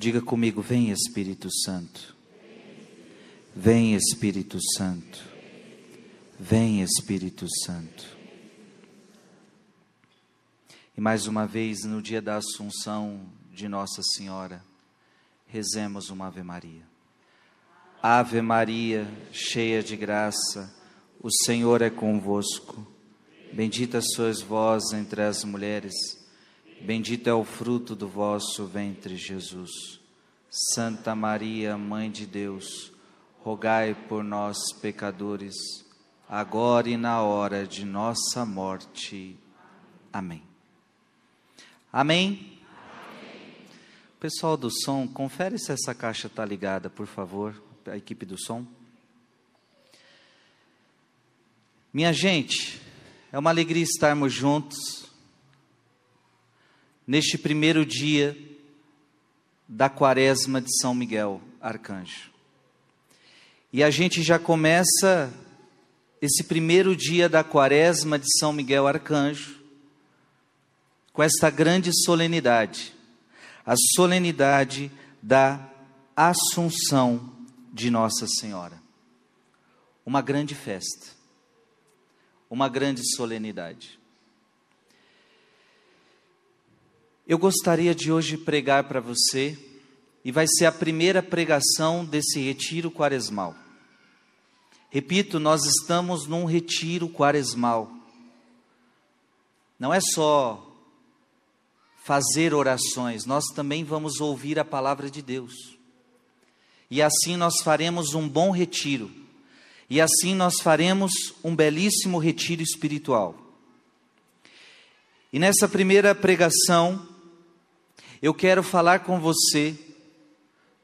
Diga comigo: Vem Espírito Santo. Vem Espírito Santo. Vem Espírito Santo. E mais uma vez, no dia da Assunção de Nossa Senhora, rezemos uma Ave Maria. Ave Maria, cheia de graça, o Senhor é convosco. Bendita sois vós entre as mulheres, bendito é o fruto do vosso ventre, Jesus. Santa Maria, Mãe de Deus, rogai por nós, pecadores, agora e na hora de nossa morte. Amém. Amém. Pessoal do som, confere se essa caixa está ligada, por favor, a equipe do som. Minha gente, é uma alegria estarmos juntos neste primeiro dia da quaresma de São Miguel Arcanjo. E a gente já começa esse primeiro dia da quaresma de São Miguel Arcanjo com esta grande solenidade, a solenidade da Assunção de Nossa Senhora. Uma grande festa, uma grande solenidade. Eu gostaria de hoje pregar para você, e vai ser a primeira pregação desse retiro quaresmal. Repito, nós estamos num retiro quaresmal. Não é só fazer orações, nós também vamos ouvir a palavra de Deus. E assim nós faremos um bom retiro. E assim nós faremos um belíssimo retiro espiritual. E nessa primeira pregação, eu quero falar com você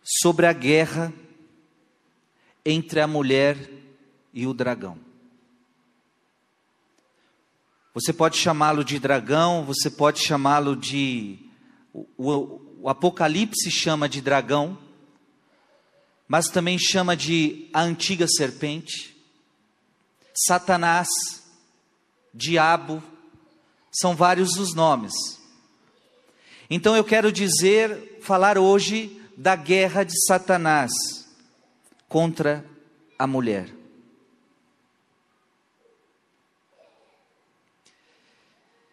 sobre a guerra entre a mulher e o dragão. Você pode chamá-lo de dragão, você pode chamá-lo de. O, o, o, Apocalipse chama de dragão, mas também chama de a antiga serpente, Satanás, diabo, são vários os nomes. Então eu quero dizer, falar hoje da guerra de Satanás contra a mulher.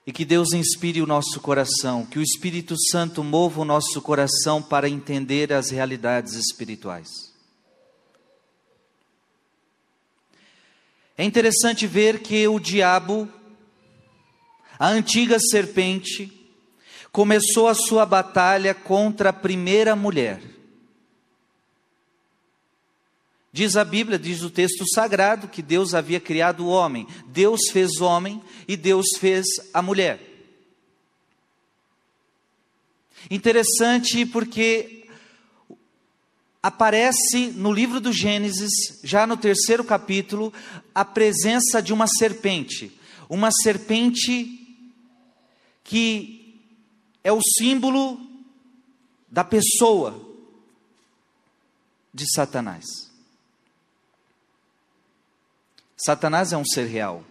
E que Deus inspire o nosso coração, que o Espírito Santo mova o nosso coração para entender as realidades espirituais. É interessante ver que o diabo, a antiga serpente, começou a sua batalha contra a primeira mulher. Diz a Bíblia, diz o texto sagrado, que Deus havia criado o homem. Deus fez homem e Deus fez a mulher. Interessante porque aparece no livro do Gênesis, já no terceiro capítulo, a presença de uma serpente. Uma serpente que é o símbolo da pessoa de Satanás. Satanás é um ser real.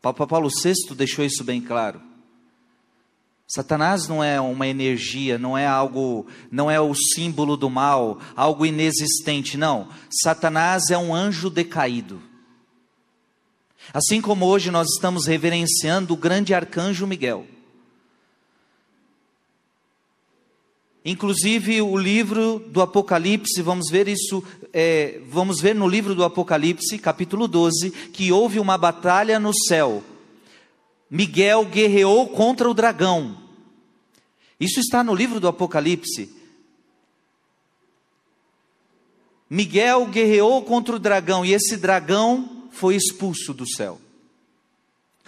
Papa Paulo VI deixou isso bem claro. Satanás não é uma energia, não é algo, não é o símbolo do mal, algo inexistente, não. Satanás é um anjo decaído. Assim como hoje nós estamos reverenciando o grande arcanjo Miguel. Inclusive o livro do Apocalipse, vamos ver isso, é, vamos ver no livro do Apocalipse, capítulo 12, que houve uma batalha no céu. Miguel guerreou contra o dragão. Isso está no livro do Apocalipse. Miguel guerreou contra o dragão e esse dragão foi expulso do céu.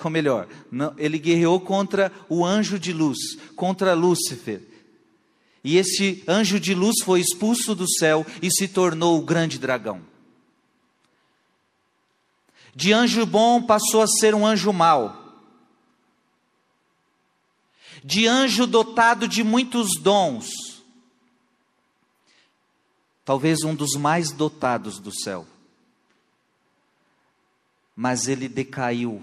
Ou melhor, ele guerreou contra o anjo de luz, contra Lúcifer. E esse anjo de luz foi expulso do céu e se tornou o grande dragão. De anjo bom passou a ser um anjo mau. De anjo dotado de muitos dons. Talvez um dos mais dotados do céu. Mas ele decaiu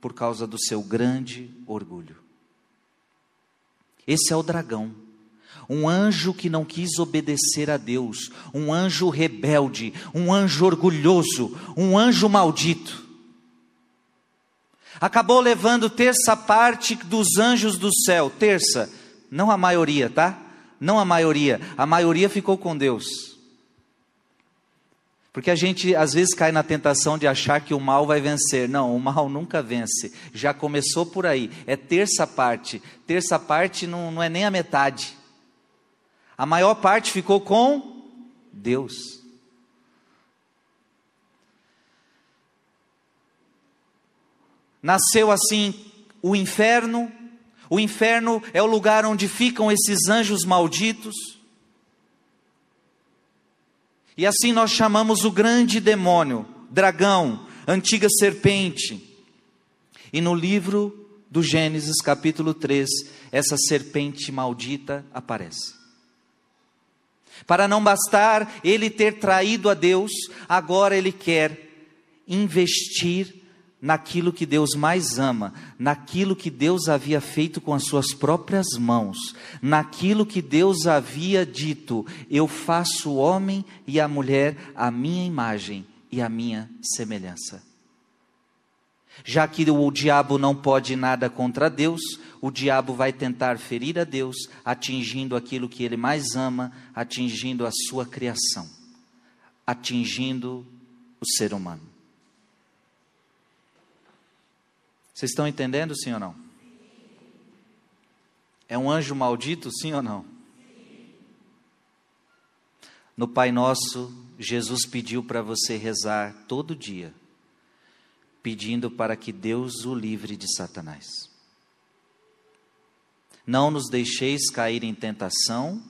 por causa do seu grande orgulho. Esse é o dragão um anjo que não quis obedecer a Deus, um anjo rebelde, um anjo orgulhoso, um anjo maldito. Acabou levando terça parte dos anjos do céu, terça, não a maioria, tá? Não a maioria, a maioria ficou com Deus. Porque a gente às vezes cai na tentação de achar que o mal vai vencer. Não, o mal nunca vence. Já começou por aí. É terça parte. Terça parte não, não é nem a metade. A maior parte ficou com Deus. Nasceu assim o inferno. O inferno é o lugar onde ficam esses anjos malditos. E assim nós chamamos o grande demônio, dragão, antiga serpente. E no livro do Gênesis, capítulo 3, essa serpente maldita aparece. Para não bastar ele ter traído a Deus, agora ele quer investir naquilo que Deus mais ama, naquilo que Deus havia feito com as suas próprias mãos, naquilo que Deus havia dito: Eu faço o homem e a mulher a minha imagem e a minha semelhança. Já que o diabo não pode nada contra Deus, o diabo vai tentar ferir a Deus, atingindo aquilo que ele mais ama, atingindo a sua criação, atingindo o ser humano. Vocês estão entendendo, sim ou não? É um anjo maldito, sim ou não? No Pai Nosso, Jesus pediu para você rezar todo dia, pedindo para que Deus o livre de Satanás. Não nos deixeis cair em tentação,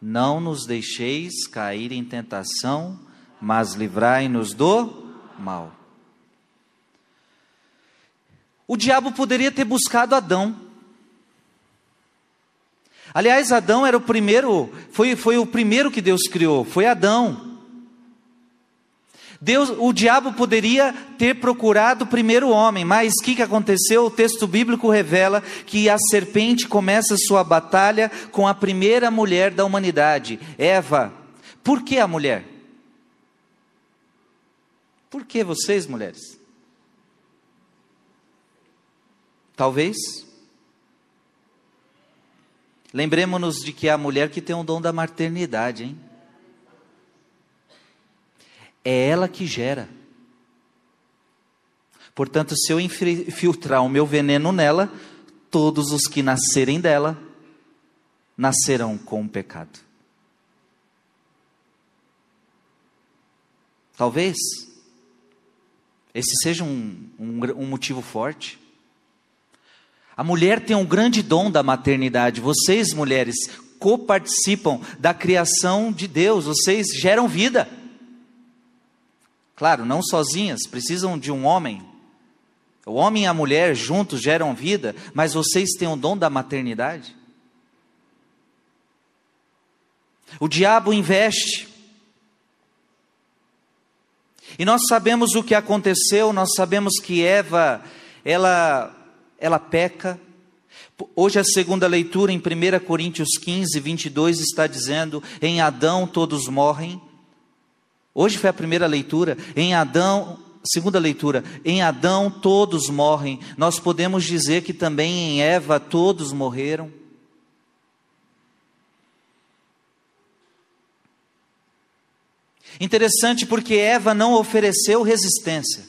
não nos deixeis cair em tentação, mas livrai-nos do mal. O diabo poderia ter buscado Adão. Aliás, Adão era o primeiro, foi, foi o primeiro que Deus criou, foi Adão. Deus, o diabo poderia ter procurado o primeiro homem, mas o que, que aconteceu? O texto bíblico revela que a serpente começa sua batalha com a primeira mulher da humanidade, Eva. Por que a mulher? Por que vocês, mulheres? Talvez. Lembremos-nos de que é a mulher que tem o dom da maternidade, hein? É ela que gera. Portanto, se eu infiltrar o meu veneno nela, todos os que nascerem dela nascerão com o pecado. Talvez esse seja um, um, um motivo forte. A mulher tem um grande dom da maternidade. Vocês, mulheres, coparticipam da criação de Deus, vocês geram vida. Claro, não sozinhas, precisam de um homem. O homem e a mulher juntos geram vida, mas vocês têm o dom da maternidade. O diabo investe. E nós sabemos o que aconteceu, nós sabemos que Eva, ela ela peca. Hoje a segunda leitura em 1 Coríntios 15, 22 está dizendo: em Adão todos morrem. Hoje foi a primeira leitura. Em Adão, segunda leitura, em Adão todos morrem. Nós podemos dizer que também em Eva todos morreram. Interessante porque Eva não ofereceu resistência.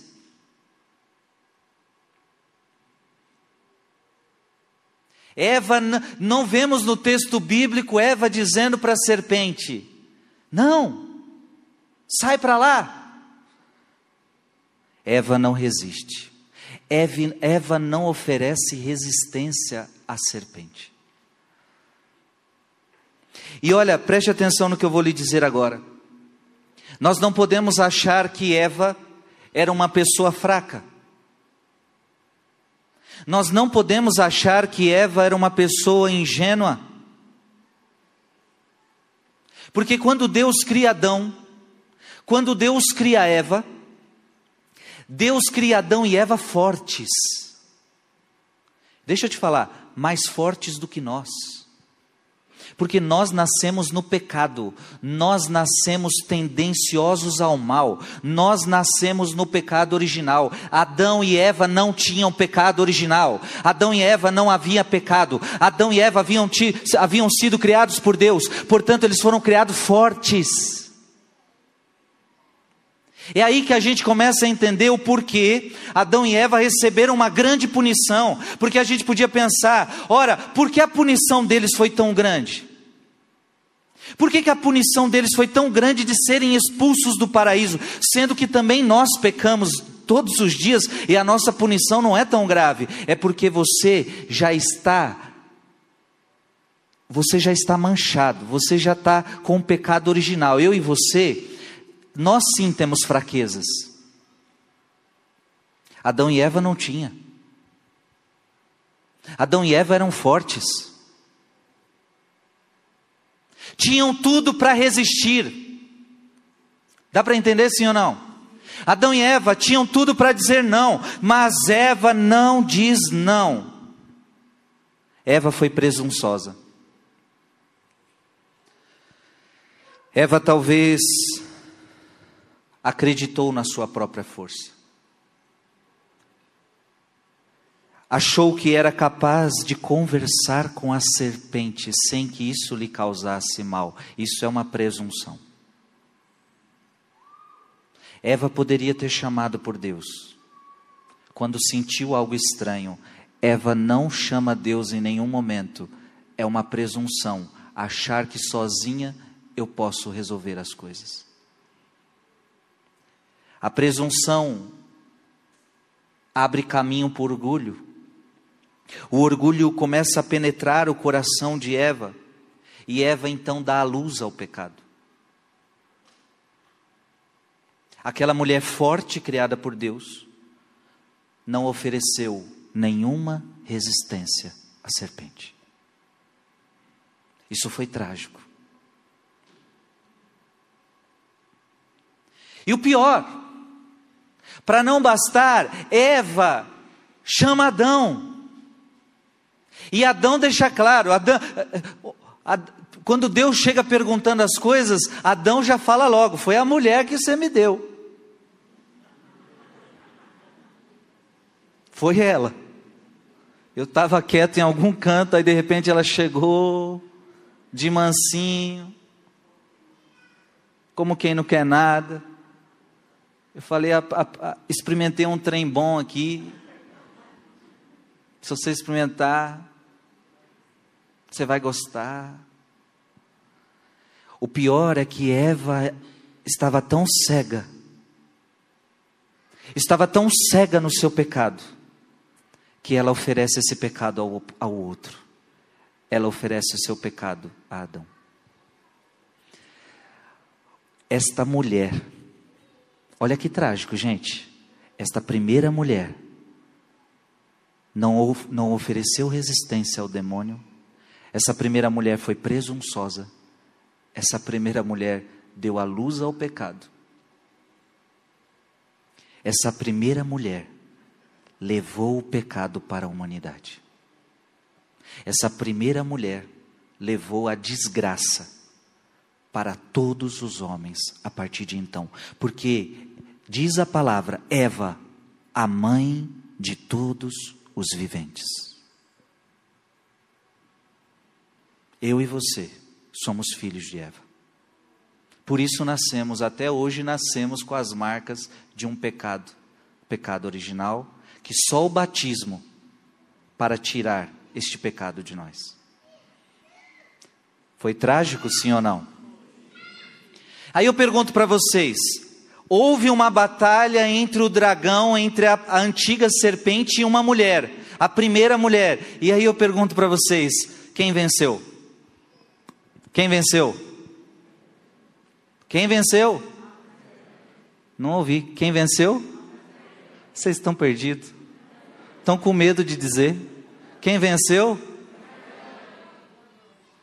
Eva, não vemos no texto bíblico Eva dizendo para a serpente: Não, sai para lá. Eva não resiste. Eva não oferece resistência à serpente. E olha, preste atenção no que eu vou lhe dizer agora. Nós não podemos achar que Eva era uma pessoa fraca. Nós não podemos achar que Eva era uma pessoa ingênua. Porque quando Deus cria Adão, quando Deus cria Eva, Deus cria Adão e Eva fortes, Deixa eu te falar, mais fortes do que nós. Porque nós nascemos no pecado, nós nascemos tendenciosos ao mal, nós nascemos no pecado original. Adão e Eva não tinham pecado original, Adão e Eva não havia pecado, Adão e Eva haviam, haviam sido criados por Deus, portanto, eles foram criados fortes. É aí que a gente começa a entender o porquê Adão e Eva receberam uma grande punição, porque a gente podia pensar, ora, por que a punição deles foi tão grande? Por que, que a punição deles foi tão grande de serem expulsos do paraíso, sendo que também nós pecamos todos os dias e a nossa punição não é tão grave? É porque você já está você já está manchado, você já está com o pecado original. Eu e você, nós sim temos fraquezas. Adão e Eva não tinham. Adão e Eva eram fortes. Tinham tudo para resistir. Dá para entender sim ou não? Adão e Eva tinham tudo para dizer não, mas Eva não diz não. Eva foi presunçosa. Eva talvez acreditou na sua própria força. Achou que era capaz de conversar com a serpente sem que isso lhe causasse mal. Isso é uma presunção. Eva poderia ter chamado por Deus. Quando sentiu algo estranho, Eva não chama Deus em nenhum momento. É uma presunção achar que sozinha eu posso resolver as coisas. A presunção abre caminho para o orgulho. O orgulho começa a penetrar o coração de Eva, e Eva então dá a luz ao pecado. Aquela mulher forte criada por Deus não ofereceu nenhuma resistência à serpente. Isso foi trágico. E o pior, para não bastar, Eva chama Adão. E Adão deixa claro, Adão, quando Deus chega perguntando as coisas, Adão já fala logo: foi a mulher que você me deu. Foi ela. Eu estava quieto em algum canto, aí de repente ela chegou, de mansinho, como quem não quer nada. Eu falei, a, a, a, experimentei um trem bom aqui. Se você experimentar, você vai gostar. O pior é que Eva estava tão cega, estava tão cega no seu pecado, que ela oferece esse pecado ao, ao outro. Ela oferece o seu pecado a Adão. Esta mulher, Olha que trágico, gente. Esta primeira mulher não, não ofereceu resistência ao demônio. Essa primeira mulher foi presunçosa. Essa primeira mulher deu a luz ao pecado. Essa primeira mulher levou o pecado para a humanidade. Essa primeira mulher levou a desgraça para todos os homens a partir de então, porque diz a palavra Eva, a mãe de todos os viventes. Eu e você somos filhos de Eva. Por isso nascemos, até hoje nascemos com as marcas de um pecado, pecado original, que só o batismo para tirar este pecado de nós. Foi trágico, sim ou não? Aí eu pergunto para vocês: houve uma batalha entre o dragão, entre a, a antiga serpente e uma mulher, a primeira mulher. E aí eu pergunto para vocês: quem venceu? Quem venceu? Quem venceu? Não ouvi. Quem venceu? Vocês estão perdidos. Estão com medo de dizer. Quem venceu?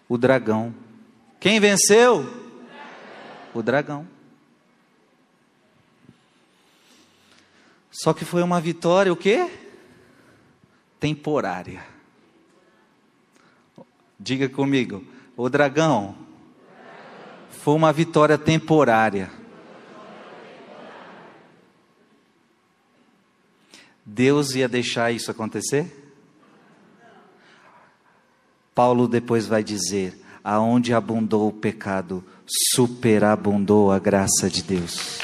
O dragão. Quem venceu? o dragão. Só que foi uma vitória o quê? Temporária. Diga comigo, o dragão foi uma vitória temporária. Deus ia deixar isso acontecer? Paulo depois vai dizer: aonde abundou o pecado, superabundou a graça de Deus.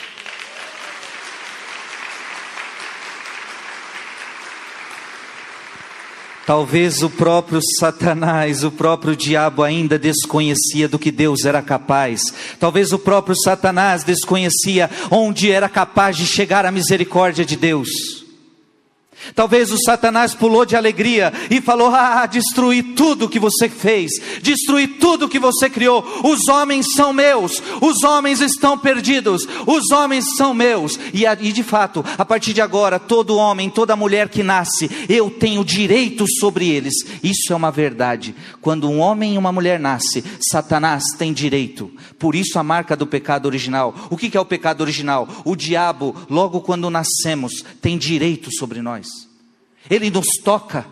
Talvez o próprio Satanás, o próprio diabo ainda desconhecia do que Deus era capaz. Talvez o próprio Satanás desconhecia onde era capaz de chegar a misericórdia de Deus. Talvez o Satanás pulou de alegria e falou: Ah, destruí tudo que você fez, destruí tudo que você criou. Os homens são meus, os homens estão perdidos, os homens são meus. E, e de fato, a partir de agora, todo homem, toda mulher que nasce, eu tenho direito sobre eles. Isso é uma verdade. Quando um homem e uma mulher nasce, Satanás tem direito. Por isso a marca do pecado original. O que é o pecado original? O diabo, logo quando nascemos, tem direito sobre nós. Ele nos toca.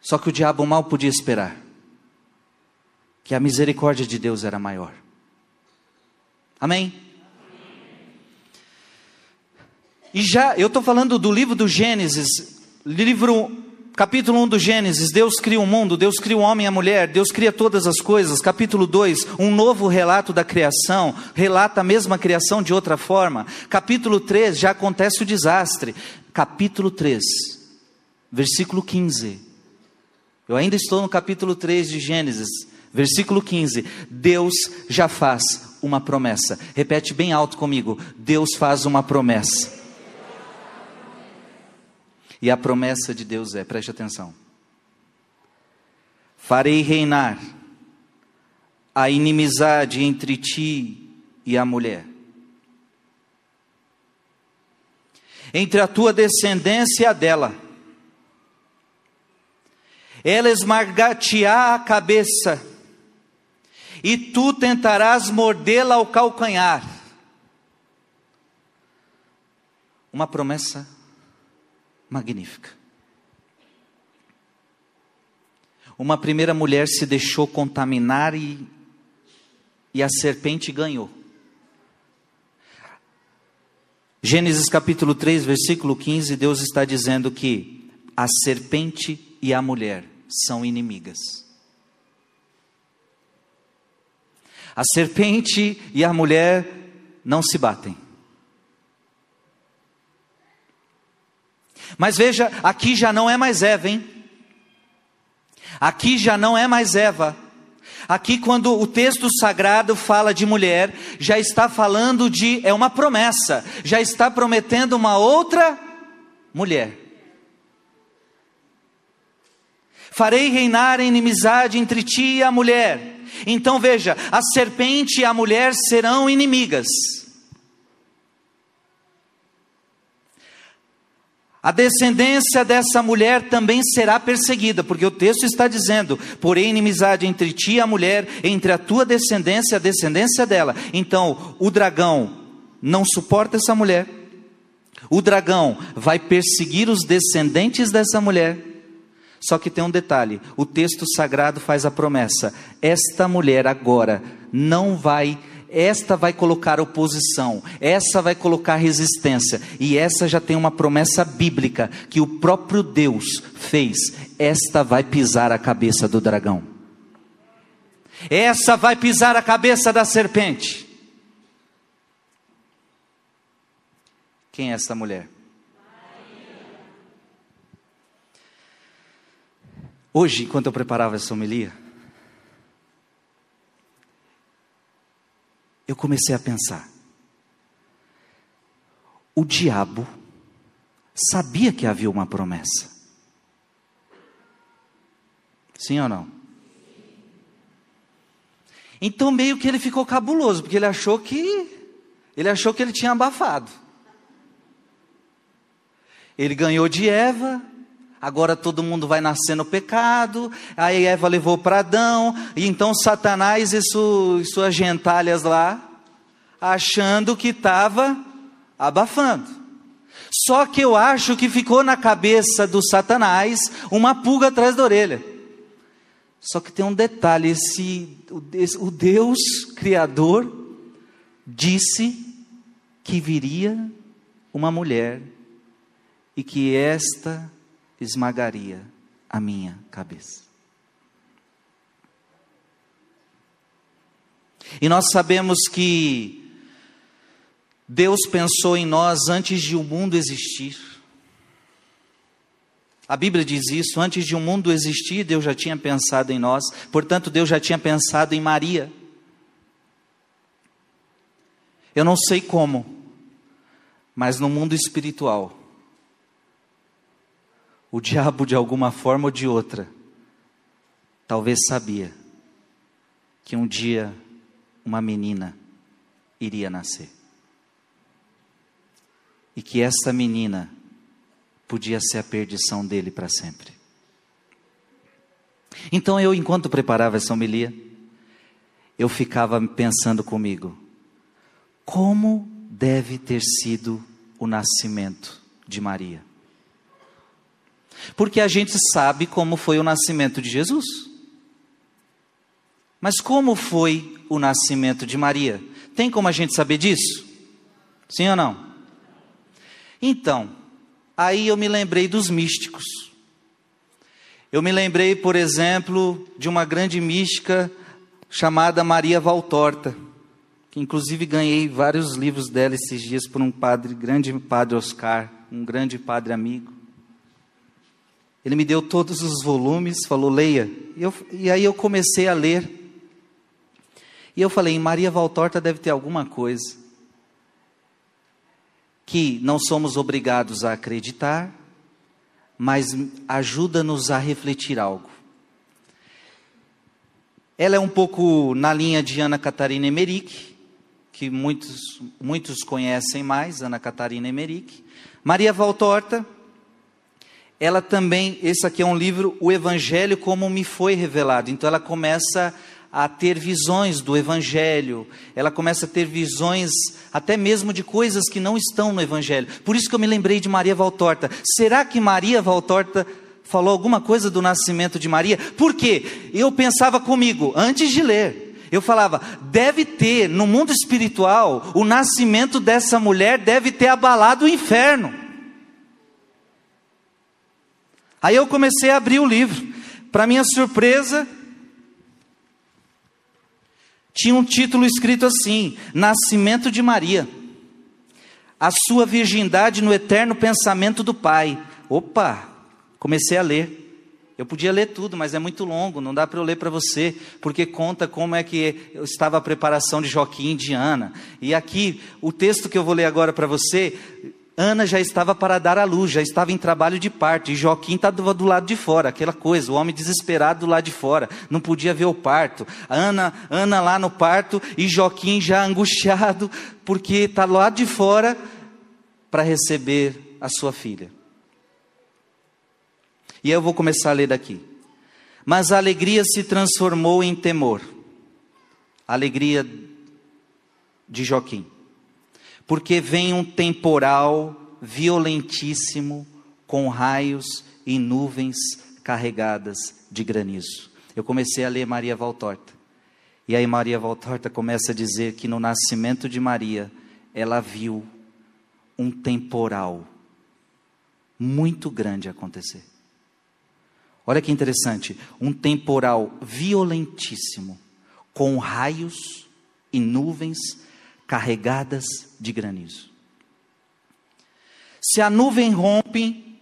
Só que o diabo mal podia esperar que a misericórdia de Deus era maior. Amém? E já, eu estou falando do livro do Gênesis, livro Capítulo 1 do Gênesis, Deus cria o mundo, Deus cria o homem e a mulher, Deus cria todas as coisas. Capítulo 2, um novo relato da criação, relata a mesma criação de outra forma. Capítulo 3, já acontece o desastre. Capítulo 3, versículo 15. Eu ainda estou no capítulo 3 de Gênesis, versículo 15. Deus já faz uma promessa. Repete bem alto comigo: Deus faz uma promessa. E a promessa de Deus é, preste atenção: farei reinar a inimizade entre ti e a mulher, entre a tua descendência e a dela. Ela esmagar-te-á a cabeça, e tu tentarás mordê-la ao calcanhar. Uma promessa magnífica. Uma primeira mulher se deixou contaminar e, e a serpente ganhou. Gênesis capítulo 3, versículo 15, Deus está dizendo que a serpente e a mulher são inimigas. A serpente e a mulher não se batem. Mas veja, aqui já não é mais Eva, hein? Aqui já não é mais Eva. Aqui, quando o texto sagrado fala de mulher, já está falando de, é uma promessa, já está prometendo uma outra mulher. Farei reinar a inimizade entre ti e a mulher. Então veja, a serpente e a mulher serão inimigas. A descendência dessa mulher também será perseguida, porque o texto está dizendo: porém, inimizade entre ti e a mulher, entre a tua descendência e a descendência dela. Então, o dragão não suporta essa mulher, o dragão vai perseguir os descendentes dessa mulher. Só que tem um detalhe: o texto sagrado faz a promessa: esta mulher agora não vai esta vai colocar oposição, essa vai colocar resistência, e essa já tem uma promessa bíblica que o próprio Deus fez: esta vai pisar a cabeça do dragão, essa vai pisar a cabeça da serpente. Quem é essa mulher? Hoje, enquanto eu preparava essa homilia, eu comecei a pensar: o diabo sabia que havia uma promessa. Sim ou não? Então meio que ele ficou cabuloso, porque ele achou que ele achou que ele tinha abafado. Ele ganhou de Eva, Agora todo mundo vai nascer no pecado, aí Eva levou para Adão, e então Satanás e, su, e suas gentalhas lá, achando que estava abafando. Só que eu acho que ficou na cabeça do Satanás uma pulga atrás da orelha. Só que tem um detalhe: esse, o Deus Criador disse que viria uma mulher e que esta esmagaria a minha cabeça. E nós sabemos que Deus pensou em nós antes de o mundo existir. A Bíblia diz isso: antes de o mundo existir, Deus já tinha pensado em nós, portanto, Deus já tinha pensado em Maria. Eu não sei como, mas no mundo espiritual, o diabo, de alguma forma ou de outra, talvez sabia que um dia uma menina iria nascer e que essa menina podia ser a perdição dele para sempre. Então eu, enquanto preparava essa homilia, eu ficava pensando comigo, como deve ter sido o nascimento de Maria? Porque a gente sabe como foi o nascimento de Jesus. Mas como foi o nascimento de Maria? Tem como a gente saber disso? Sim ou não? Então, aí eu me lembrei dos místicos. Eu me lembrei, por exemplo, de uma grande mística chamada Maria Valtorta, que inclusive ganhei vários livros dela esses dias por um padre, grande padre Oscar, um grande padre amigo. Ele me deu todos os volumes, falou, leia. E, eu, e aí eu comecei a ler. E eu falei, Maria Valtorta deve ter alguma coisa que não somos obrigados a acreditar, mas ajuda-nos a refletir algo. Ela é um pouco na linha de Ana Catarina Emerick, que muitos, muitos conhecem mais, Ana Catarina Emerick. Maria Valtorta, ela também, esse aqui é um livro, O Evangelho como me foi revelado. Então ela começa a ter visões do Evangelho, ela começa a ter visões até mesmo de coisas que não estão no Evangelho. Por isso que eu me lembrei de Maria Valtorta. Será que Maria Valtorta falou alguma coisa do nascimento de Maria? Por quê? Eu pensava comigo, antes de ler, eu falava, deve ter, no mundo espiritual, o nascimento dessa mulher deve ter abalado o inferno. Aí eu comecei a abrir o livro. Para minha surpresa, tinha um título escrito assim: Nascimento de Maria. A sua virgindade no eterno pensamento do Pai. Opa, comecei a ler. Eu podia ler tudo, mas é muito longo, não dá para eu ler para você, porque conta como é que estava a preparação de Joaquim e de Ana. E aqui, o texto que eu vou ler agora para você, Ana já estava para dar à luz, já estava em trabalho de parto, e Joaquim estava do lado de fora, aquela coisa, o homem desesperado do lado de fora, não podia ver o parto. Ana, Ana lá no parto e Joaquim já angustiado, porque está lado de fora para receber a sua filha. E eu vou começar a ler daqui. Mas a alegria se transformou em temor. A alegria de Joaquim porque vem um temporal violentíssimo com raios e nuvens carregadas de granizo. Eu comecei a ler Maria Valtorta. E aí Maria Valtorta começa a dizer que no nascimento de Maria, ela viu um temporal muito grande acontecer. Olha que interessante, um temporal violentíssimo, com raios e nuvens carregadas de granizo. Se a nuvem rompe,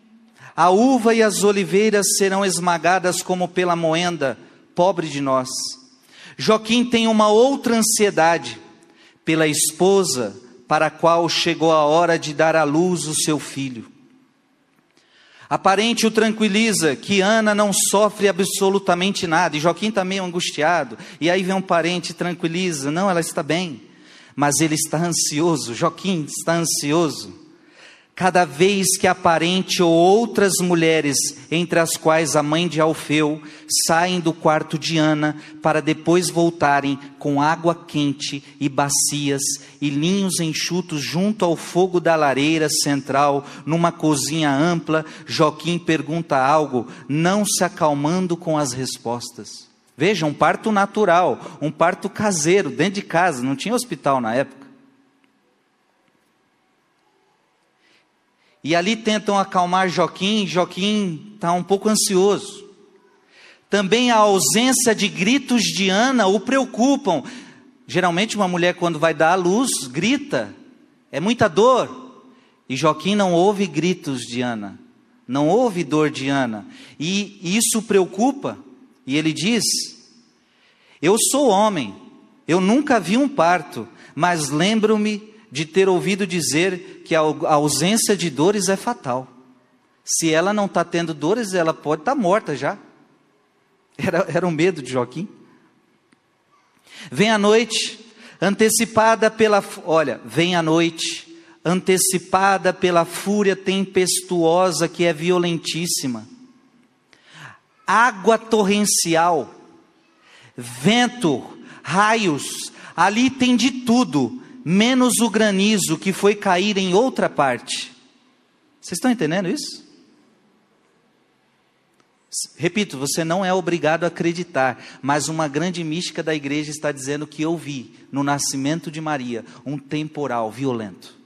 a uva e as oliveiras serão esmagadas como pela moenda, pobre de nós. Joaquim tem uma outra ansiedade pela esposa para a qual chegou a hora de dar à luz o seu filho. A parente o tranquiliza que Ana não sofre absolutamente nada, e Joaquim está meio angustiado, e aí vem um parente e tranquiliza: não, ela está bem mas ele está ansioso, Joaquim está ansioso. cada vez que a parente ou outras mulheres, entre as quais a mãe de Alfeu, saem do quarto de Ana para depois voltarem com água quente e bacias e linhos enxutos junto ao fogo da lareira central, numa cozinha ampla, Joaquim pergunta algo, não se acalmando com as respostas. Veja, um parto natural, um parto caseiro, dentro de casa, não tinha hospital na época. E ali tentam acalmar Joaquim, Joaquim está um pouco ansioso. Também a ausência de gritos de Ana o preocupam. Geralmente, uma mulher, quando vai dar à luz, grita, é muita dor. E Joaquim não ouve gritos de Ana, não ouve dor de Ana. E isso preocupa. E ele diz: Eu sou homem, eu nunca vi um parto, mas lembro-me de ter ouvido dizer que a ausência de dores é fatal. Se ela não está tendo dores, ela pode estar tá morta já. Era, era um medo de Joaquim. Vem a noite, antecipada pela. Olha, vem a noite, antecipada pela fúria tempestuosa que é violentíssima. Água torrencial, vento, raios, ali tem de tudo menos o granizo que foi cair em outra parte. Vocês estão entendendo isso? Repito, você não é obrigado a acreditar, mas uma grande mística da igreja está dizendo que eu vi no nascimento de Maria um temporal violento,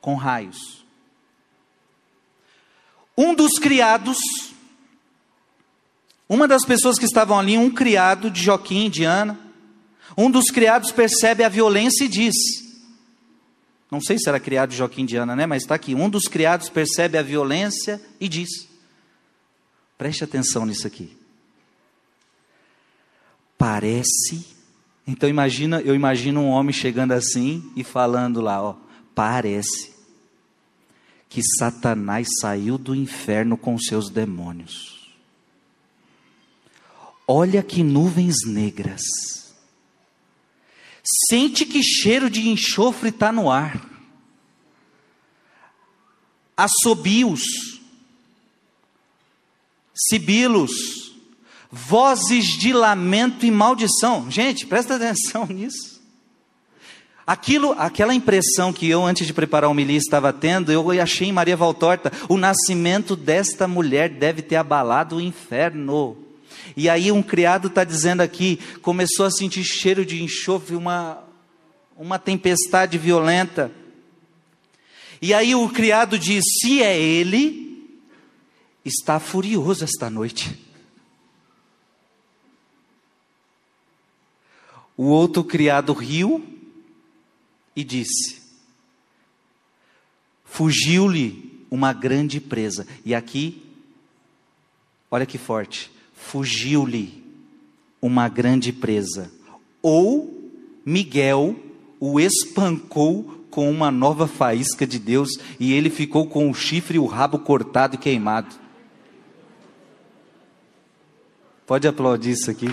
com raios. Um dos criados, uma das pessoas que estavam ali, um criado de Joaquim, de Ana, um dos criados percebe a violência e diz: Não sei se era criado de Joaquim de Ana, né? Mas está aqui. Um dos criados percebe a violência e diz: Preste atenção nisso aqui. Parece. Então imagina, eu imagino um homem chegando assim e falando lá, ó, parece que Satanás saiu do inferno com seus demônios. Olha que nuvens negras Sente que cheiro de enxofre está no ar. Assobios, sibilos, vozes de lamento e maldição. Gente, presta atenção nisso. Aquilo, aquela impressão que eu, antes de preparar o milício, estava tendo, eu achei em Maria Valtorta, o nascimento desta mulher deve ter abalado o inferno. E aí um criado está dizendo aqui, começou a sentir cheiro de enxofre, uma, uma tempestade violenta. E aí o criado diz: se é ele, está furioso esta noite. O outro criado riu e disse: fugiu-lhe uma grande presa. E aqui, olha que forte fugiu-lhe uma grande presa, ou Miguel o espancou com uma nova faísca de Deus e ele ficou com o chifre e o rabo cortado e queimado. Pode aplaudir isso aqui.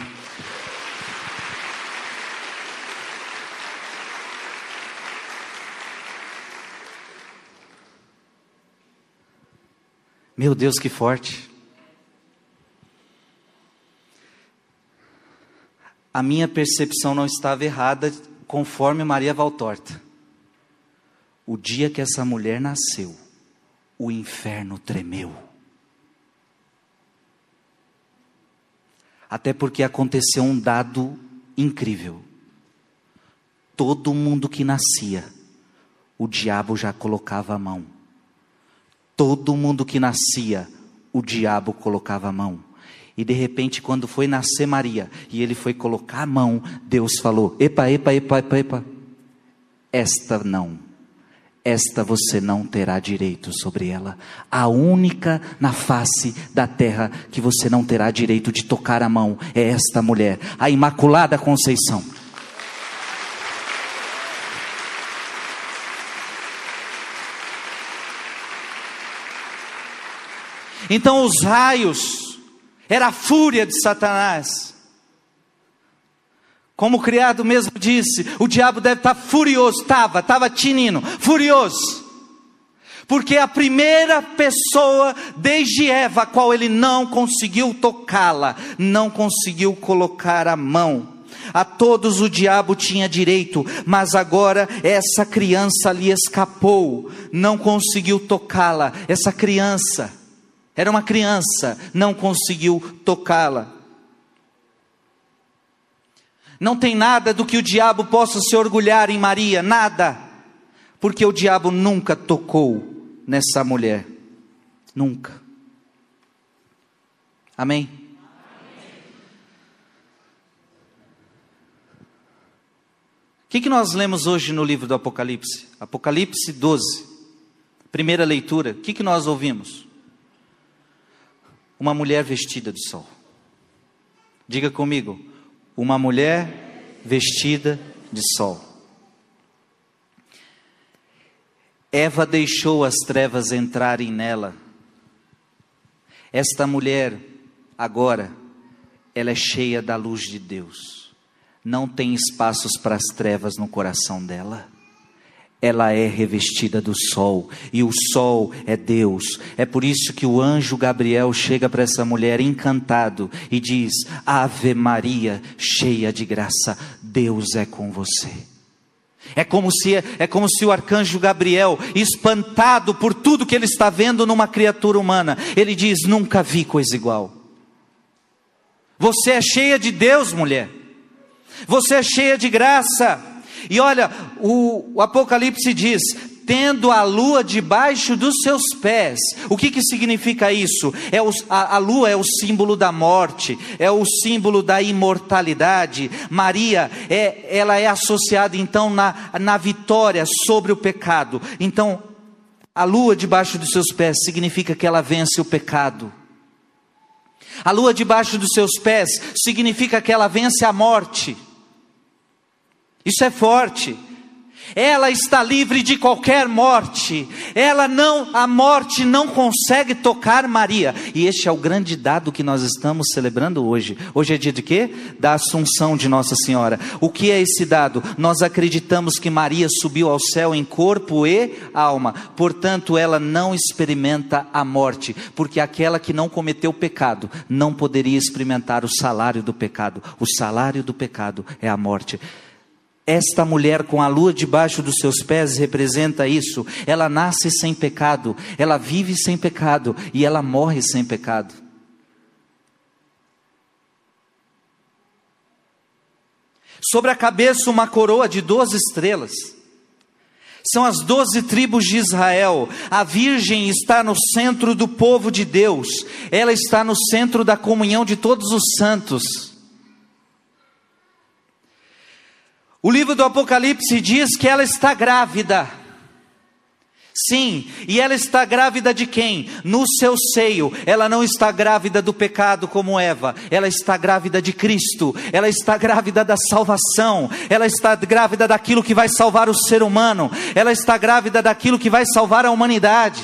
Meu Deus, que forte. A minha percepção não estava errada, conforme Maria Valtorta. O dia que essa mulher nasceu, o inferno tremeu. Até porque aconteceu um dado incrível. Todo mundo que nascia, o diabo já colocava a mão. Todo mundo que nascia, o diabo colocava a mão. E de repente, quando foi nascer Maria, e ele foi colocar a mão, Deus falou: Epa, epa, epa, epa, epa. Esta não. Esta você não terá direito sobre ela. A única na face da terra que você não terá direito de tocar a mão é esta mulher, a Imaculada Conceição. Então os raios era a fúria de Satanás. Como o criado mesmo disse, o diabo deve estar furioso. Estava, estava tinindo, furioso. Porque a primeira pessoa desde Eva, a qual ele não conseguiu tocá-la, não conseguiu colocar a mão. A todos o diabo tinha direito, mas agora essa criança lhe escapou, não conseguiu tocá-la. Essa criança, era uma criança, não conseguiu tocá-la. Não tem nada do que o diabo possa se orgulhar em Maria, nada, porque o diabo nunca tocou nessa mulher, nunca. Amém? O que, que nós lemos hoje no livro do Apocalipse? Apocalipse 12, primeira leitura. O que, que nós ouvimos? Uma mulher vestida de sol. Diga comigo, uma mulher vestida de sol. Eva deixou as trevas entrarem nela. Esta mulher, agora, ela é cheia da luz de Deus. Não tem espaços para as trevas no coração dela ela é revestida do sol, e o sol é Deus. É por isso que o anjo Gabriel chega para essa mulher encantado e diz: Ave Maria, cheia de graça, Deus é com você. É como se é como se o arcanjo Gabriel, espantado por tudo que ele está vendo numa criatura humana, ele diz: "Nunca vi coisa igual". Você é cheia de Deus, mulher. Você é cheia de graça. E olha, o, o Apocalipse diz: tendo a lua debaixo dos seus pés. O que, que significa isso? É o, a, a, lua é o símbolo da morte, é o símbolo da imortalidade. Maria, é, ela é associada então na, na vitória sobre o pecado. Então, a lua debaixo dos seus pés significa que ela vence o pecado. A lua debaixo dos seus pés significa que ela vence a morte. Isso é forte. Ela está livre de qualquer morte. Ela não, a morte não consegue tocar Maria. E este é o grande dado que nós estamos celebrando hoje. Hoje é dia de quê? Da Assunção de Nossa Senhora. O que é esse dado? Nós acreditamos que Maria subiu ao céu em corpo e alma. Portanto, ela não experimenta a morte, porque aquela que não cometeu pecado não poderia experimentar o salário do pecado. O salário do pecado é a morte. Esta mulher com a lua debaixo dos seus pés representa isso. Ela nasce sem pecado, ela vive sem pecado e ela morre sem pecado. Sobre a cabeça, uma coroa de doze estrelas. São as doze tribos de Israel. A Virgem está no centro do povo de Deus. Ela está no centro da comunhão de todos os santos. O livro do Apocalipse diz que ela está grávida. Sim, e ela está grávida de quem? No seu seio. Ela não está grávida do pecado como Eva, ela está grávida de Cristo, ela está grávida da salvação, ela está grávida daquilo que vai salvar o ser humano, ela está grávida daquilo que vai salvar a humanidade,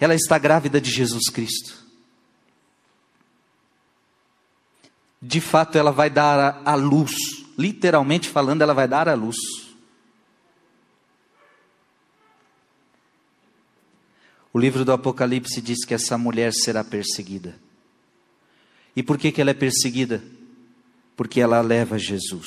ela está grávida de Jesus Cristo. De fato, ela vai dar a luz literalmente falando, ela vai dar à luz. O livro do Apocalipse diz que essa mulher será perseguida. E por que, que ela é perseguida? Porque ela leva Jesus.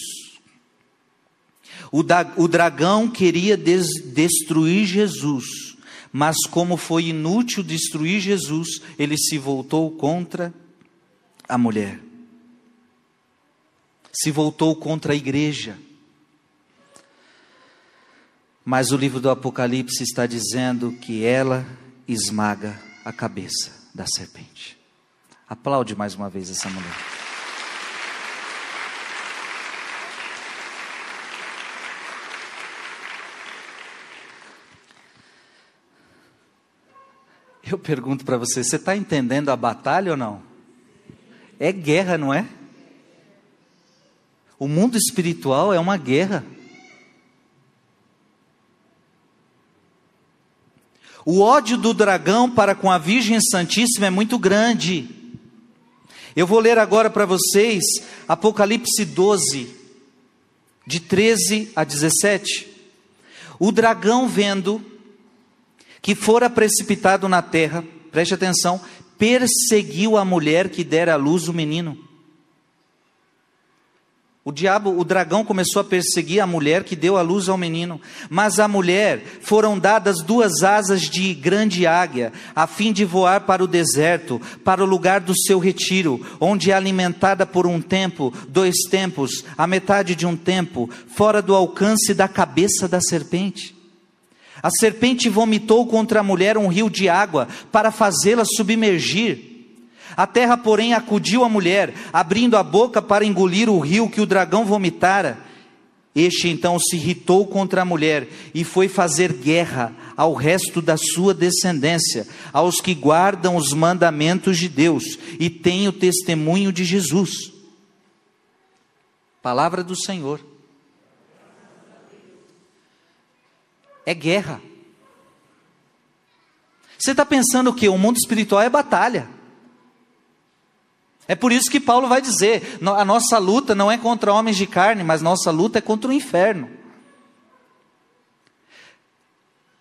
O, da, o dragão queria des, destruir Jesus, mas como foi inútil destruir Jesus, ele se voltou contra a mulher se voltou contra a igreja. Mas o livro do Apocalipse está dizendo que ela esmaga a cabeça da serpente. Aplaude mais uma vez essa mulher. Eu pergunto para você: você está entendendo a batalha ou não? É guerra, não é? O mundo espiritual é uma guerra. O ódio do dragão para com a Virgem Santíssima é muito grande. Eu vou ler agora para vocês Apocalipse 12, de 13 a 17. O dragão vendo que fora precipitado na terra, preste atenção, perseguiu a mulher que dera à luz o menino. O diabo, o dragão começou a perseguir a mulher que deu a luz ao menino, mas a mulher foram dadas duas asas de grande águia, a fim de voar para o deserto, para o lugar do seu retiro, onde é alimentada por um tempo, dois tempos, a metade de um tempo, fora do alcance da cabeça da serpente. A serpente vomitou contra a mulher um rio de água para fazê-la submergir. A terra, porém, acudiu a mulher, abrindo a boca para engolir o rio que o dragão vomitara. Este então se irritou contra a mulher e foi fazer guerra ao resto da sua descendência, aos que guardam os mandamentos de Deus e têm o testemunho de Jesus. Palavra do Senhor. É guerra. Você está pensando que o mundo espiritual é batalha. É por isso que Paulo vai dizer: a nossa luta não é contra homens de carne, mas nossa luta é contra o inferno.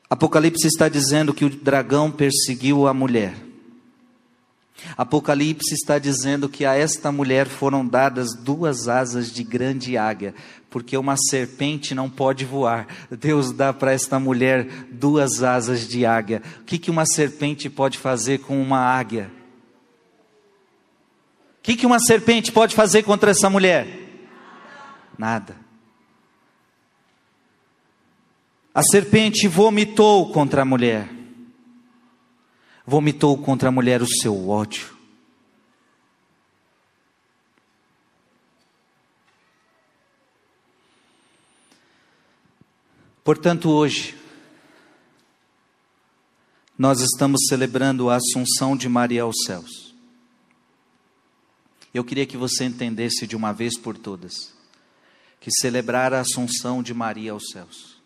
Apocalipse está dizendo que o dragão perseguiu a mulher. Apocalipse está dizendo que a esta mulher foram dadas duas asas de grande águia, porque uma serpente não pode voar. Deus dá para esta mulher duas asas de águia. O que, que uma serpente pode fazer com uma águia? O que, que uma serpente pode fazer contra essa mulher? Nada. A serpente vomitou contra a mulher. Vomitou contra a mulher o seu ódio. Portanto, hoje, nós estamos celebrando a Assunção de Maria aos céus. Eu queria que você entendesse de uma vez por todas que celebrar a Assunção de Maria aos céus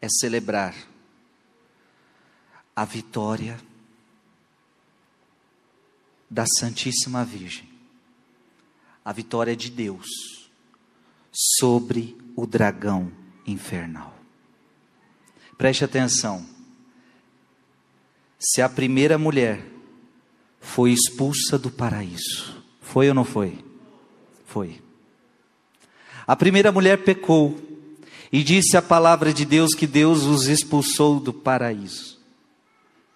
é celebrar a vitória da Santíssima Virgem, a vitória de Deus sobre o dragão infernal. Preste atenção. Se a primeira mulher foi expulsa do paraíso. Foi ou não foi? Foi. A primeira mulher pecou e disse a palavra de Deus que Deus os expulsou do paraíso.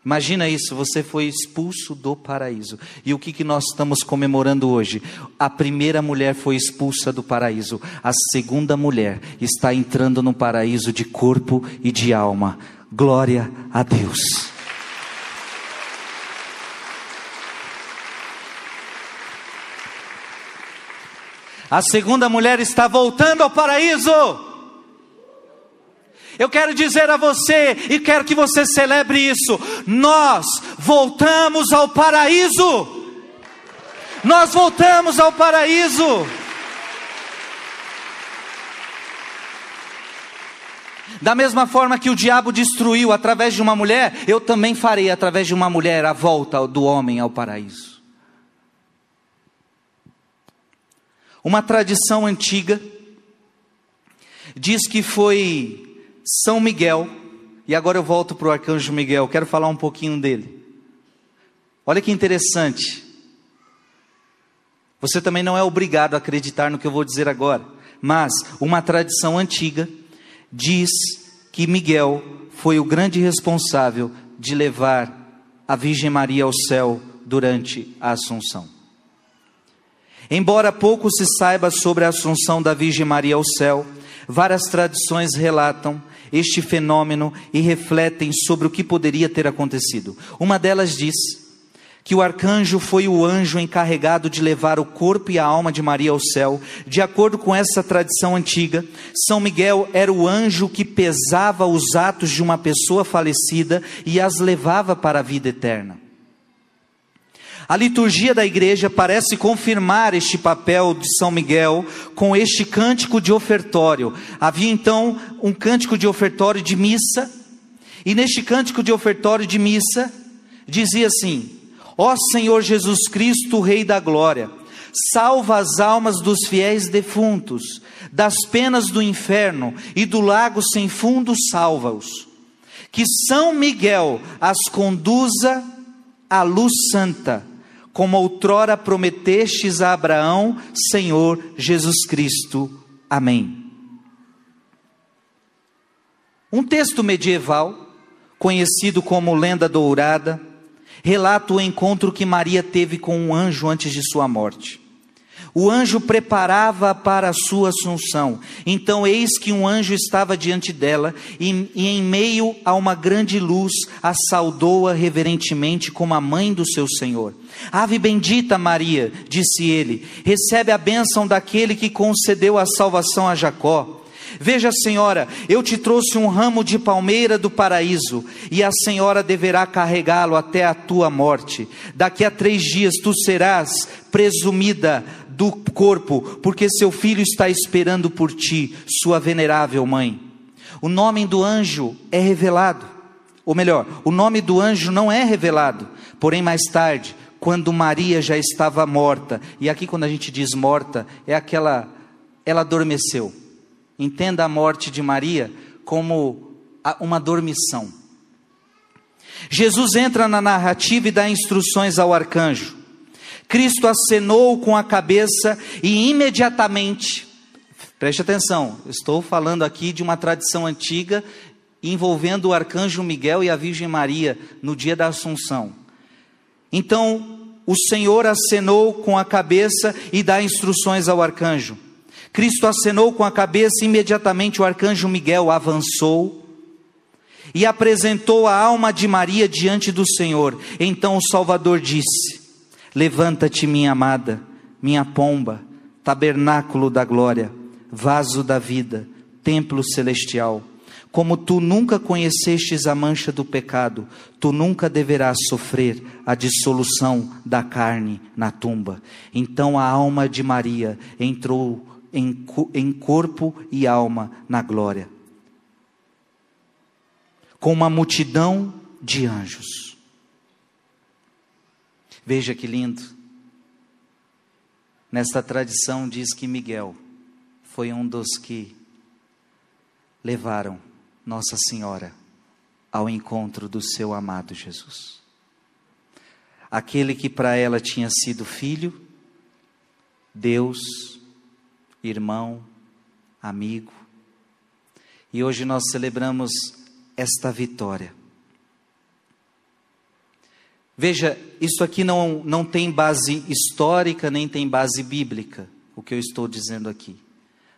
Imagina isso, você foi expulso do paraíso. E o que, que nós estamos comemorando hoje? A primeira mulher foi expulsa do paraíso, a segunda mulher está entrando no paraíso de corpo e de alma. Glória a Deus. A segunda mulher está voltando ao paraíso. Eu quero dizer a você e quero que você celebre isso. Nós voltamos ao paraíso. Nós voltamos ao paraíso. Da mesma forma que o diabo destruiu através de uma mulher, eu também farei através de uma mulher a volta do homem ao paraíso. Uma tradição antiga diz que foi São Miguel, e agora eu volto para o arcanjo Miguel, quero falar um pouquinho dele. Olha que interessante. Você também não é obrigado a acreditar no que eu vou dizer agora, mas uma tradição antiga diz que Miguel foi o grande responsável de levar a Virgem Maria ao céu durante a Assunção. Embora pouco se saiba sobre a assunção da Virgem Maria ao céu, várias tradições relatam este fenômeno e refletem sobre o que poderia ter acontecido. Uma delas diz que o arcanjo foi o anjo encarregado de levar o corpo e a alma de Maria ao céu. De acordo com essa tradição antiga, São Miguel era o anjo que pesava os atos de uma pessoa falecida e as levava para a vida eterna. A liturgia da igreja parece confirmar este papel de São Miguel com este cântico de ofertório. Havia então um cântico de ofertório de missa, e neste cântico de ofertório de missa dizia assim: Ó Senhor Jesus Cristo, Rei da Glória, salva as almas dos fiéis defuntos, das penas do inferno e do lago sem fundo salva-os que São Miguel as conduza à luz santa, como outrora prometestes a Abraão, Senhor Jesus Cristo. Amém. Um texto medieval, conhecido como Lenda Dourada, relata o encontro que Maria teve com um anjo antes de sua morte. O anjo preparava para a sua assunção. Então, eis que um anjo estava diante dela, e, e, em meio a uma grande luz, a saudou-a reverentemente como a mãe do seu Senhor. Ave bendita Maria, disse ele, recebe a bênção daquele que concedeu a salvação a Jacó. Veja, senhora, eu te trouxe um ramo de palmeira do paraíso, e a senhora deverá carregá-lo até a tua morte. Daqui a três dias tu serás presumida do corpo, porque seu filho está esperando por ti, sua venerável mãe. O nome do anjo é revelado, ou melhor, o nome do anjo não é revelado, porém mais tarde, quando Maria já estava morta, e aqui quando a gente diz morta, é aquela, ela adormeceu Entenda a morte de Maria como uma dormição. Jesus entra na narrativa e dá instruções ao arcanjo. Cristo acenou com a cabeça e imediatamente, preste atenção, estou falando aqui de uma tradição antiga envolvendo o arcanjo Miguel e a Virgem Maria no dia da Assunção. Então, o Senhor acenou com a cabeça e dá instruções ao arcanjo. Cristo acenou com a cabeça e imediatamente o arcanjo Miguel avançou e apresentou a alma de Maria diante do Senhor. Então o Salvador disse: Levanta-te, minha amada, minha pomba, tabernáculo da glória, vaso da vida, templo celestial. Como tu nunca conhecestes a mancha do pecado, tu nunca deverás sofrer a dissolução da carne na tumba. Então a alma de Maria entrou em, em corpo e alma na glória, com uma multidão de anjos. Veja que lindo. Nesta tradição diz que Miguel foi um dos que levaram Nossa Senhora ao encontro do seu amado Jesus. Aquele que para ela tinha sido filho, Deus, irmão, amigo. E hoje nós celebramos esta vitória. Veja, isso aqui não, não tem base histórica, nem tem base bíblica, o que eu estou dizendo aqui.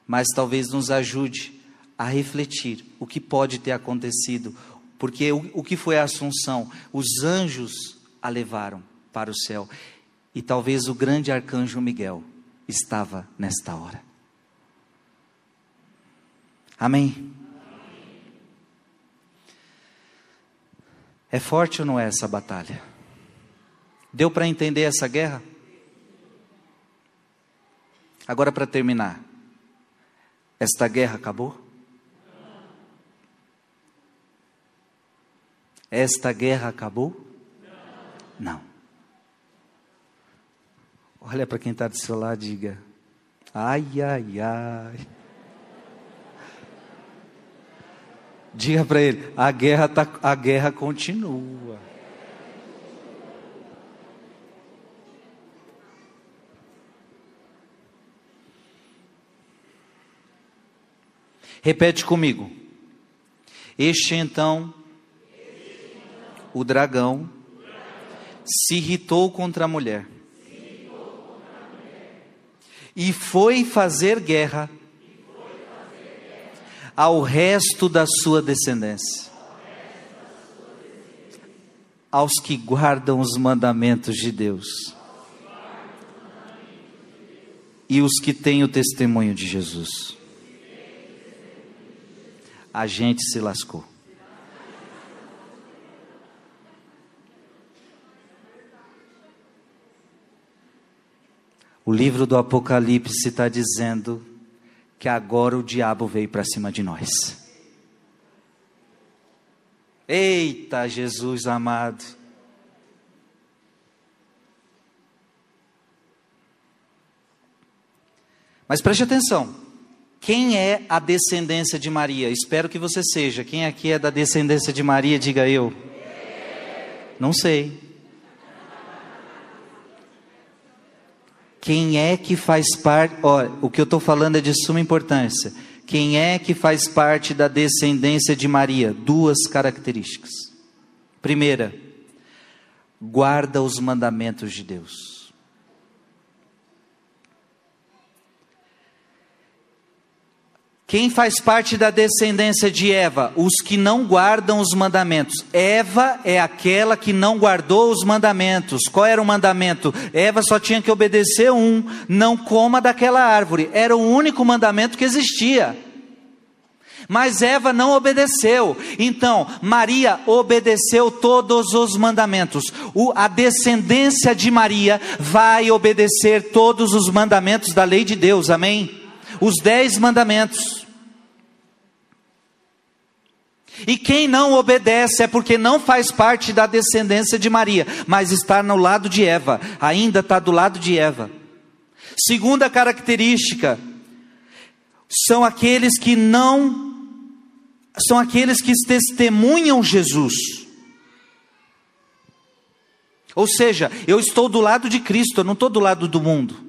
Mas talvez nos ajude a refletir o que pode ter acontecido, porque o, o que foi a Assunção? Os anjos a levaram para o céu, e talvez o grande arcanjo Miguel estava nesta hora. Amém? É forte ou não é essa batalha? Deu para entender essa guerra? Agora, para terminar, esta guerra acabou? Esta guerra acabou? Não. Olha para quem está do seu lado e diga: ai, ai, ai. Diga para ele: a guerra, tá, a guerra continua. Repete comigo. Este então, o dragão, se irritou contra a mulher e foi fazer guerra ao resto da sua descendência. Aos que guardam os mandamentos de Deus. E os que têm o testemunho de Jesus. A gente se lascou. O livro do Apocalipse está dizendo que agora o diabo veio para cima de nós. Eita, Jesus amado. Mas preste atenção. Quem é a descendência de Maria? Espero que você seja. Quem aqui é da descendência de Maria, diga eu. Não sei. Quem é que faz parte. Olha, o que eu estou falando é de suma importância. Quem é que faz parte da descendência de Maria? Duas características. Primeira, guarda os mandamentos de Deus. Quem faz parte da descendência de Eva? Os que não guardam os mandamentos. Eva é aquela que não guardou os mandamentos. Qual era o mandamento? Eva só tinha que obedecer um: não coma daquela árvore. Era o único mandamento que existia. Mas Eva não obedeceu. Então, Maria obedeceu todos os mandamentos. O, a descendência de Maria vai obedecer todos os mandamentos da lei de Deus. Amém? Os dez mandamentos. E quem não obedece é porque não faz parte da descendência de Maria, mas está no lado de Eva, ainda está do lado de Eva. Segunda característica, são aqueles que não, são aqueles que testemunham Jesus. Ou seja, eu estou do lado de Cristo, eu não estou do lado do mundo.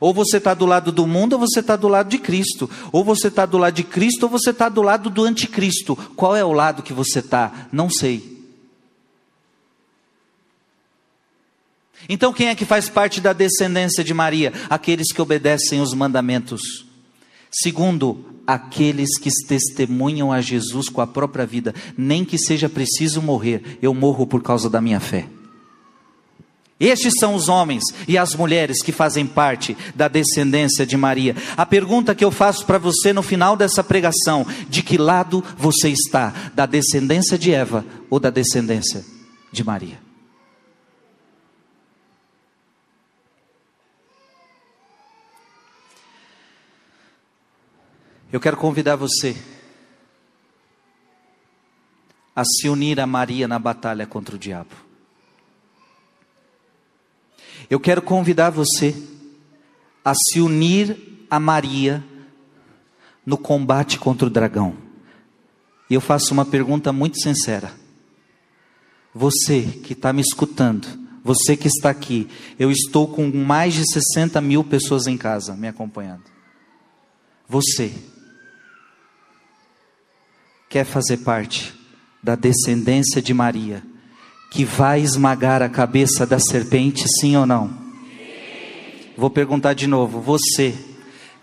Ou você está do lado do mundo, ou você está do lado de Cristo. Ou você está do lado de Cristo, ou você está do lado do anticristo. Qual é o lado que você está? Não sei. Então, quem é que faz parte da descendência de Maria? Aqueles que obedecem os mandamentos. Segundo, aqueles que testemunham a Jesus com a própria vida, nem que seja preciso morrer, eu morro por causa da minha fé. Estes são os homens e as mulheres que fazem parte da descendência de Maria. A pergunta que eu faço para você no final dessa pregação: de que lado você está? Da descendência de Eva ou da descendência de Maria? Eu quero convidar você a se unir a Maria na batalha contra o diabo. Eu quero convidar você a se unir a Maria no combate contra o dragão. E eu faço uma pergunta muito sincera. Você que está me escutando, você que está aqui, eu estou com mais de 60 mil pessoas em casa me acompanhando. Você quer fazer parte da descendência de Maria que vai esmagar a cabeça da serpente, sim ou não? Vou perguntar de novo: você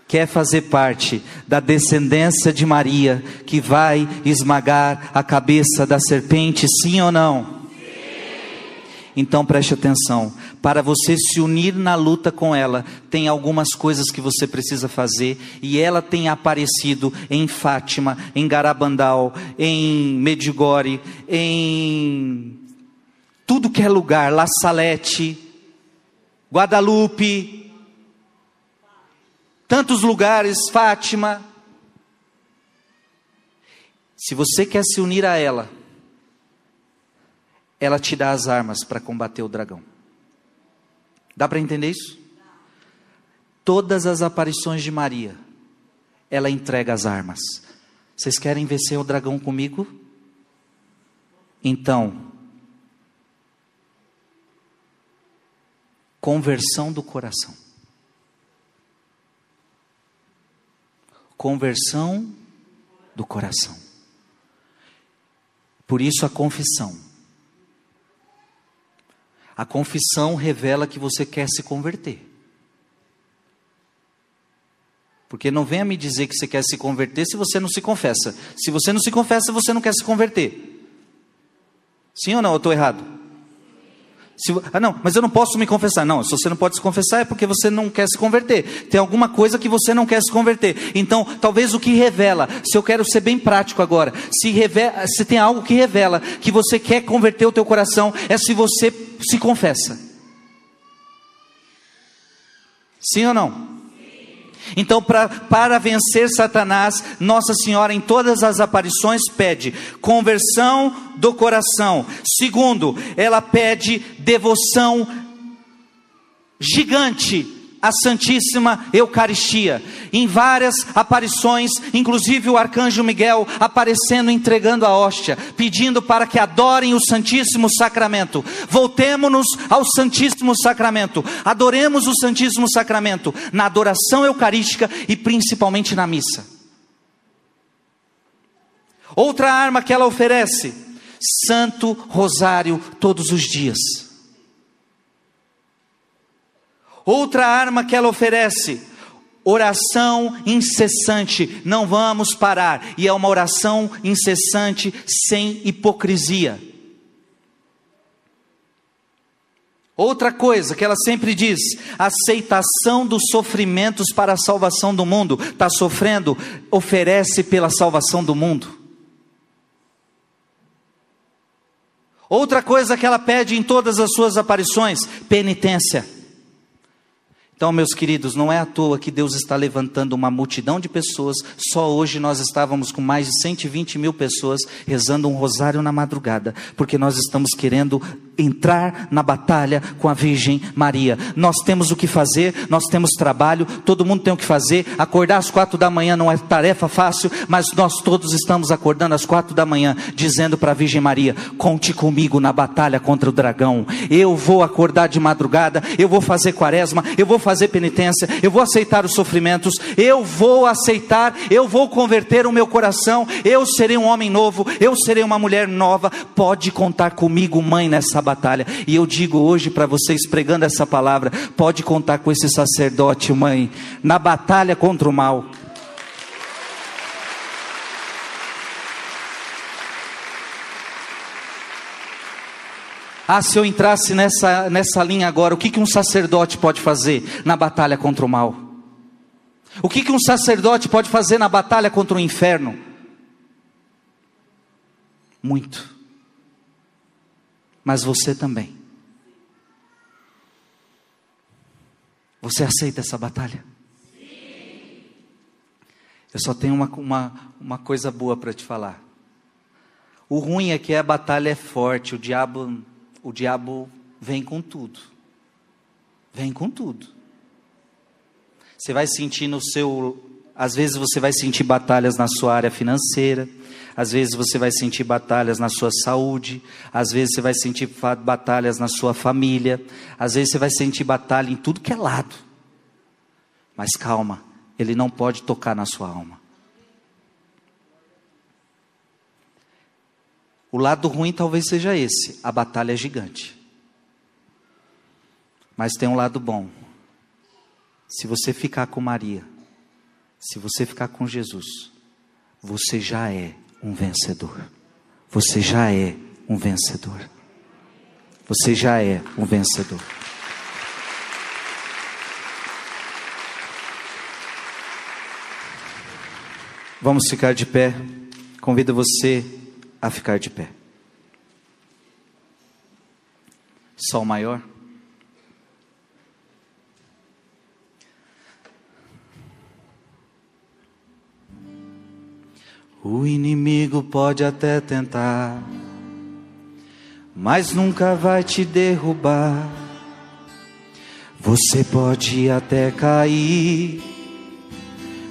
quer fazer parte da descendência de Maria que vai esmagar a cabeça da serpente, sim ou não? Então preste atenção, para você se unir na luta com ela, tem algumas coisas que você precisa fazer, e ela tem aparecido em Fátima, em Garabandal, em Medigore, em tudo que é lugar, La Salete, Guadalupe, tantos lugares, Fátima. Se você quer se unir a ela, ela te dá as armas para combater o dragão. Dá para entender isso? Todas as aparições de Maria, ela entrega as armas. Vocês querem vencer o dragão comigo? Então, Conversão do coração. Conversão do coração. Por isso a confissão. A confissão revela que você quer se converter. Porque não venha me dizer que você quer se converter se você não se confessa. Se você não se confessa, você não quer se converter. Sim ou não? Eu estou errado? Se, ah, não, mas eu não posso me confessar. Não, se você não pode se confessar é porque você não quer se converter. Tem alguma coisa que você não quer se converter. Então, talvez o que revela, se eu quero ser bem prático agora, se, revela, se tem algo que revela que você quer converter o teu coração, é se você se confessa. Sim ou não? Então, pra, para vencer Satanás, Nossa Senhora, em todas as aparições, pede conversão do coração. Segundo, ela pede devoção gigante a Santíssima Eucaristia. Em várias aparições, inclusive o arcanjo Miguel aparecendo entregando a hóstia, pedindo para que adorem o Santíssimo Sacramento. Voltemos-nos ao Santíssimo Sacramento. Adoremos o Santíssimo Sacramento na adoração eucarística e principalmente na missa. Outra arma que ela oferece: Santo Rosário todos os dias. Outra arma que ela oferece, oração incessante, não vamos parar, e é uma oração incessante, sem hipocrisia. Outra coisa que ela sempre diz: aceitação dos sofrimentos para a salvação do mundo. Está sofrendo? Oferece pela salvação do mundo. Outra coisa que ela pede em todas as suas aparições: penitência. Então, meus queridos, não é à toa que Deus está levantando uma multidão de pessoas. Só hoje nós estávamos com mais de 120 mil pessoas rezando um rosário na madrugada, porque nós estamos querendo entrar na batalha com a Virgem Maria. Nós temos o que fazer, nós temos trabalho, todo mundo tem o que fazer. Acordar às quatro da manhã não é tarefa fácil, mas nós todos estamos acordando às quatro da manhã, dizendo para a Virgem Maria: conte comigo na batalha contra o dragão. Eu vou acordar de madrugada, eu vou fazer quaresma, eu vou fazer penitência, eu vou aceitar os sofrimentos, eu vou aceitar, eu vou converter o meu coração, eu serei um homem novo, eu serei uma mulher nova. Pode contar comigo, mãe, nessa batalha. E eu digo hoje para vocês, pregando essa palavra, pode contar com esse sacerdote, mãe, na batalha contra o mal. Ah, se eu entrasse nessa, nessa linha agora, o que, que um sacerdote pode fazer na batalha contra o mal? O que, que um sacerdote pode fazer na batalha contra o inferno? Muito mas você também. Você aceita essa batalha? Sim. Eu só tenho uma, uma, uma coisa boa para te falar. O ruim é que a batalha é forte, o diabo, o diabo vem com tudo. Vem com tudo. Você vai sentir no seu. Às vezes você vai sentir batalhas na sua área financeira, às vezes você vai sentir batalhas na sua saúde, às vezes você vai sentir batalhas na sua família, às vezes você vai sentir batalha em tudo que é lado. Mas calma, ele não pode tocar na sua alma. O lado ruim talvez seja esse: a batalha é gigante. Mas tem um lado bom. Se você ficar com Maria, se você ficar com Jesus, você já é um vencedor. Você já é um vencedor. Você já é um vencedor. Vamos ficar de pé. Convido você a ficar de pé. Sol maior. O inimigo pode até tentar, mas nunca vai te derrubar. Você pode até cair,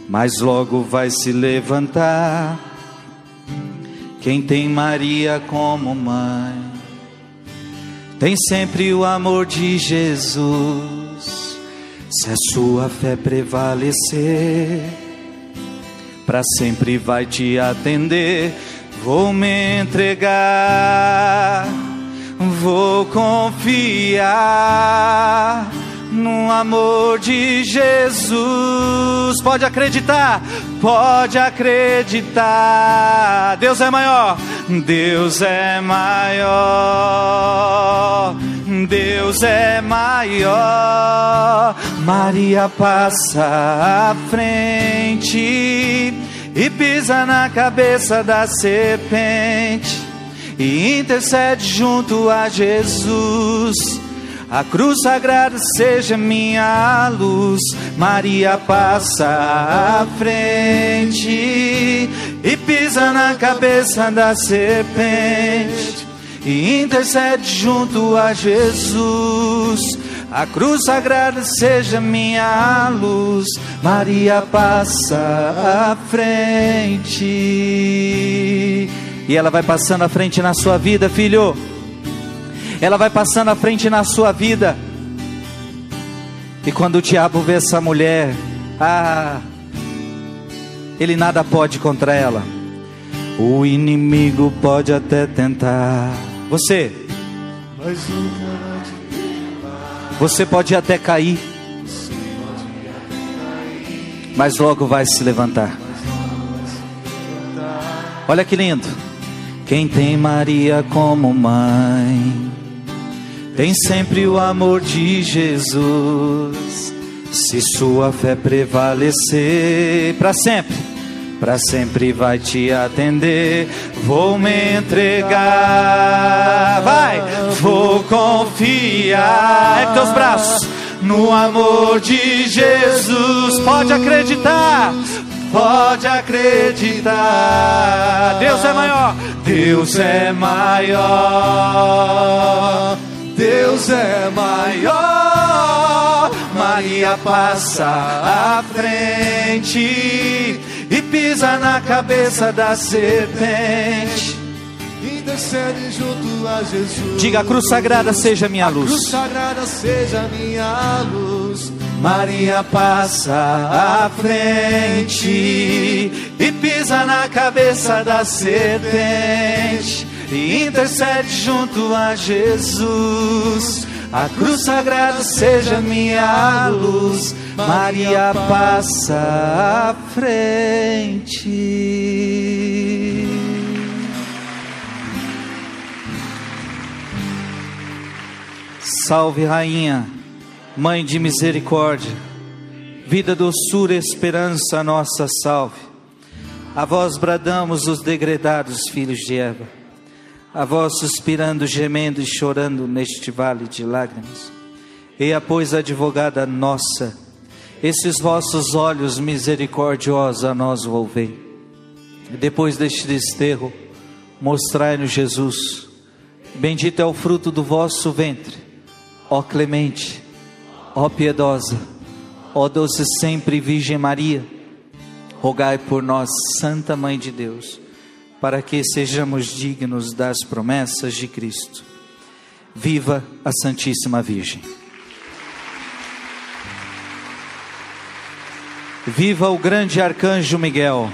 mas logo vai se levantar. Quem tem Maria como mãe, tem sempre o amor de Jesus. Se a sua fé prevalecer, para sempre vai te atender. Vou me entregar, vou confiar no amor de Jesus. Pode acreditar, pode acreditar. Deus é maior, Deus é maior. Deus é maior. Maria passa à frente e pisa na cabeça da serpente e intercede junto a Jesus. A cruz sagrada seja minha luz. Maria passa à frente e pisa na cabeça da serpente e intercede junto a Jesus A cruz sagrada seja minha luz, Maria passa à frente. E ela vai passando à frente na sua vida, filho. Ela vai passando à frente na sua vida. E quando o diabo vê essa mulher, ah, ele nada pode contra ela. O inimigo pode até tentar. Você, você pode até cair, mas logo vai se levantar. Olha que lindo. Quem tem Maria como mãe, tem sempre o amor de Jesus. Se sua fé prevalecer para sempre, para sempre vai te atender. Vou me entregar, vai, vou confiar. É teus braços no amor de Jesus. Pode acreditar, pode acreditar. Deus é maior, Deus é maior. Deus é maior. Maria passa à frente pisa na cabeça da serpente. Intercede junto a Jesus. Diga: a cruz sagrada seja minha luz. Cruz sagrada seja minha luz. Maria passa à frente e pisa na cabeça da serpente e intercede junto a Jesus. A cruz sagrada seja minha luz, Maria passa à frente. Salve, Rainha, Mãe de misericórdia, vida, doçura, esperança, nossa salve. A vós bradamos os degredados filhos de Eva a vós suspirando, gemendo e chorando neste vale de lágrimas. Eia, pois, advogada nossa, esses vossos olhos misericordiosos a nós volvei. Depois deste desterro, mostrai-nos Jesus. Bendito é o fruto do vosso ventre, ó clemente, ó piedosa, ó doce sempre Virgem Maria. Rogai por nós, Santa Mãe de Deus para que sejamos dignos das promessas de Cristo. Viva a Santíssima Virgem. Viva o grande arcanjo Miguel.